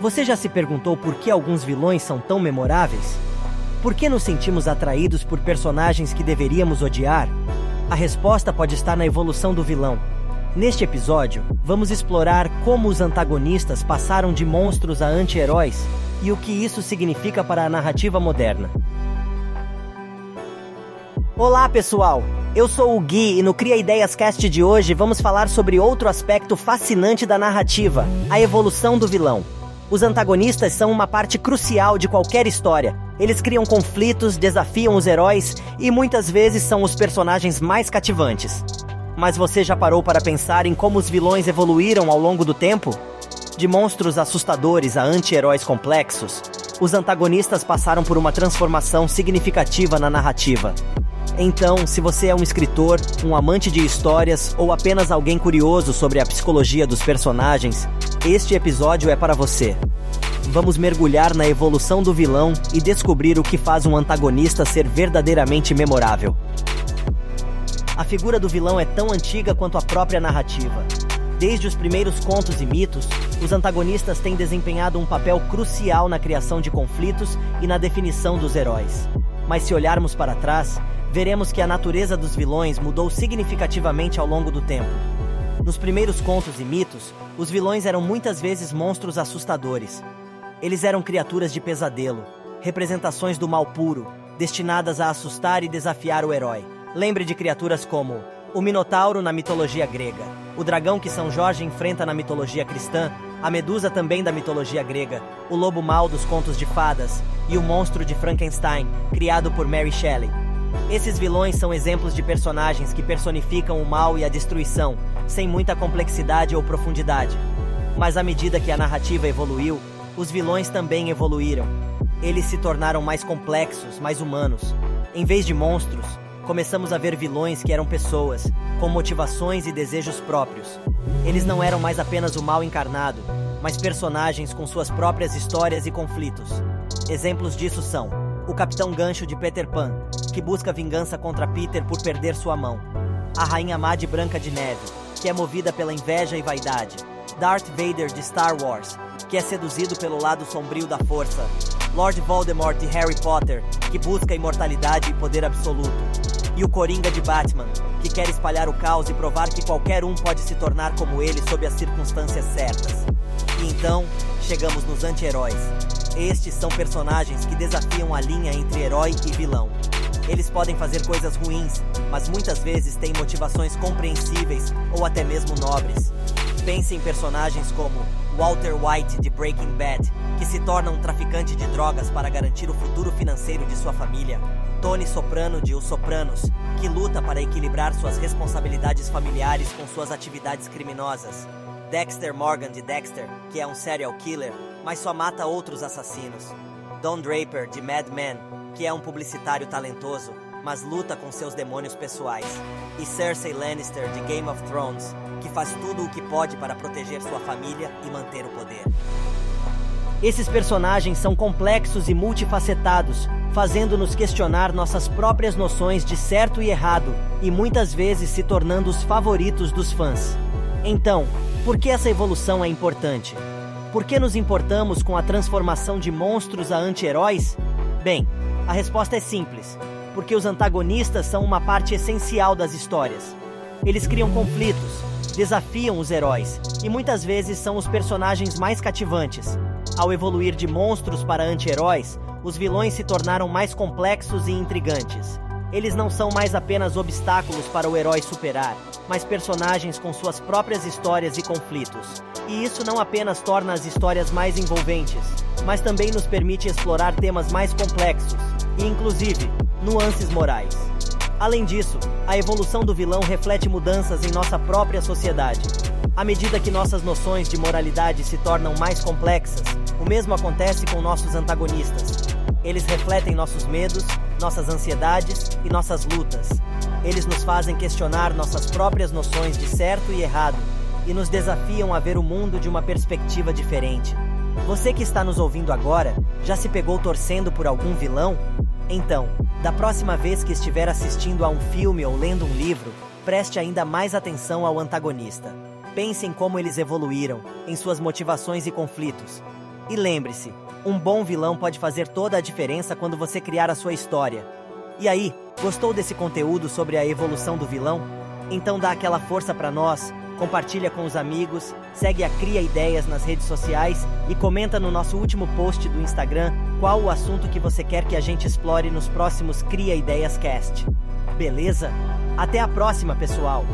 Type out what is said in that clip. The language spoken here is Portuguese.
Você já se perguntou por que alguns vilões são tão memoráveis? Por que nos sentimos atraídos por personagens que deveríamos odiar? A resposta pode estar na evolução do vilão. Neste episódio, vamos explorar como os antagonistas passaram de monstros a anti-heróis e o que isso significa para a narrativa moderna. Olá, pessoal! Eu sou o Gui e no Cria Ideias Cast de hoje vamos falar sobre outro aspecto fascinante da narrativa: a evolução do vilão. Os antagonistas são uma parte crucial de qualquer história. Eles criam conflitos, desafiam os heróis e muitas vezes são os personagens mais cativantes. Mas você já parou para pensar em como os vilões evoluíram ao longo do tempo? De monstros assustadores a anti-heróis complexos, os antagonistas passaram por uma transformação significativa na narrativa. Então, se você é um escritor, um amante de histórias ou apenas alguém curioso sobre a psicologia dos personagens, este episódio é para você. Vamos mergulhar na evolução do vilão e descobrir o que faz um antagonista ser verdadeiramente memorável. A figura do vilão é tão antiga quanto a própria narrativa. Desde os primeiros contos e mitos, os antagonistas têm desempenhado um papel crucial na criação de conflitos e na definição dos heróis. Mas se olharmos para trás, veremos que a natureza dos vilões mudou significativamente ao longo do tempo. Nos primeiros contos e mitos, os vilões eram muitas vezes monstros assustadores. Eles eram criaturas de pesadelo, representações do mal puro, destinadas a assustar e desafiar o herói. Lembre de criaturas como o Minotauro na mitologia grega, o dragão que São Jorge enfrenta na mitologia cristã, a Medusa também da mitologia grega, o lobo mau dos contos de fadas e o monstro de Frankenstein, criado por Mary Shelley. Esses vilões são exemplos de personagens que personificam o mal e a destruição, sem muita complexidade ou profundidade. Mas à medida que a narrativa evoluiu, os vilões também evoluíram. Eles se tornaram mais complexos, mais humanos. Em vez de monstros, começamos a ver vilões que eram pessoas, com motivações e desejos próprios. Eles não eram mais apenas o mal encarnado, mas personagens com suas próprias histórias e conflitos. Exemplos disso são o Capitão Gancho de Peter Pan, que busca vingança contra Peter por perder sua mão. A Rainha Mad Branca de Neve, que é movida pela inveja e vaidade. Darth Vader de Star Wars, que é seduzido pelo lado sombrio da força. Lord Voldemort de Harry Potter, que busca imortalidade e poder absoluto. E o Coringa de Batman, que quer espalhar o caos e provar que qualquer um pode se tornar como ele sob as circunstâncias certas. E então, chegamos nos anti-heróis, estes são personagens que desafiam a linha entre herói e vilão. Eles podem fazer coisas ruins, mas muitas vezes têm motivações compreensíveis ou até mesmo nobres. Pense em personagens como Walter White de Breaking Bad, que se torna um traficante de drogas para garantir o futuro financeiro de sua família. Tony Soprano de Os Sopranos, que luta para equilibrar suas responsabilidades familiares com suas atividades criminosas. Dexter Morgan de Dexter, que é um serial killer, mas só mata outros assassinos. Don Draper de Mad Men, que é um publicitário talentoso, mas luta com seus demônios pessoais. E Cersei Lannister de Game of Thrones, que faz tudo o que pode para proteger sua família e manter o poder. Esses personagens são complexos e multifacetados, fazendo-nos questionar nossas próprias noções de certo e errado e muitas vezes se tornando os favoritos dos fãs. Então, por que essa evolução é importante? Por que nos importamos com a transformação de monstros a anti-heróis? Bem, a resposta é simples: porque os antagonistas são uma parte essencial das histórias. Eles criam conflitos, desafiam os heróis e muitas vezes são os personagens mais cativantes. Ao evoluir de monstros para anti-heróis, os vilões se tornaram mais complexos e intrigantes. Eles não são mais apenas obstáculos para o herói superar, mas personagens com suas próprias histórias e conflitos. E isso não apenas torna as histórias mais envolventes, mas também nos permite explorar temas mais complexos e, inclusive, nuances morais. Além disso, a evolução do vilão reflete mudanças em nossa própria sociedade. À medida que nossas noções de moralidade se tornam mais complexas, o mesmo acontece com nossos antagonistas. Eles refletem nossos medos, nossas ansiedades e nossas lutas. Eles nos fazem questionar nossas próprias noções de certo e errado e nos desafiam a ver o mundo de uma perspectiva diferente. Você que está nos ouvindo agora, já se pegou torcendo por algum vilão? Então, da próxima vez que estiver assistindo a um filme ou lendo um livro, preste ainda mais atenção ao antagonista. Pense em como eles evoluíram, em suas motivações e conflitos. E lembre-se, um bom vilão pode fazer toda a diferença quando você criar a sua história. E aí, gostou desse conteúdo sobre a evolução do vilão? Então dá aquela força para nós, compartilha com os amigos, segue a Cria Ideias nas redes sociais e comenta no nosso último post do Instagram qual o assunto que você quer que a gente explore nos próximos Cria Ideias Cast. Beleza? Até a próxima, pessoal!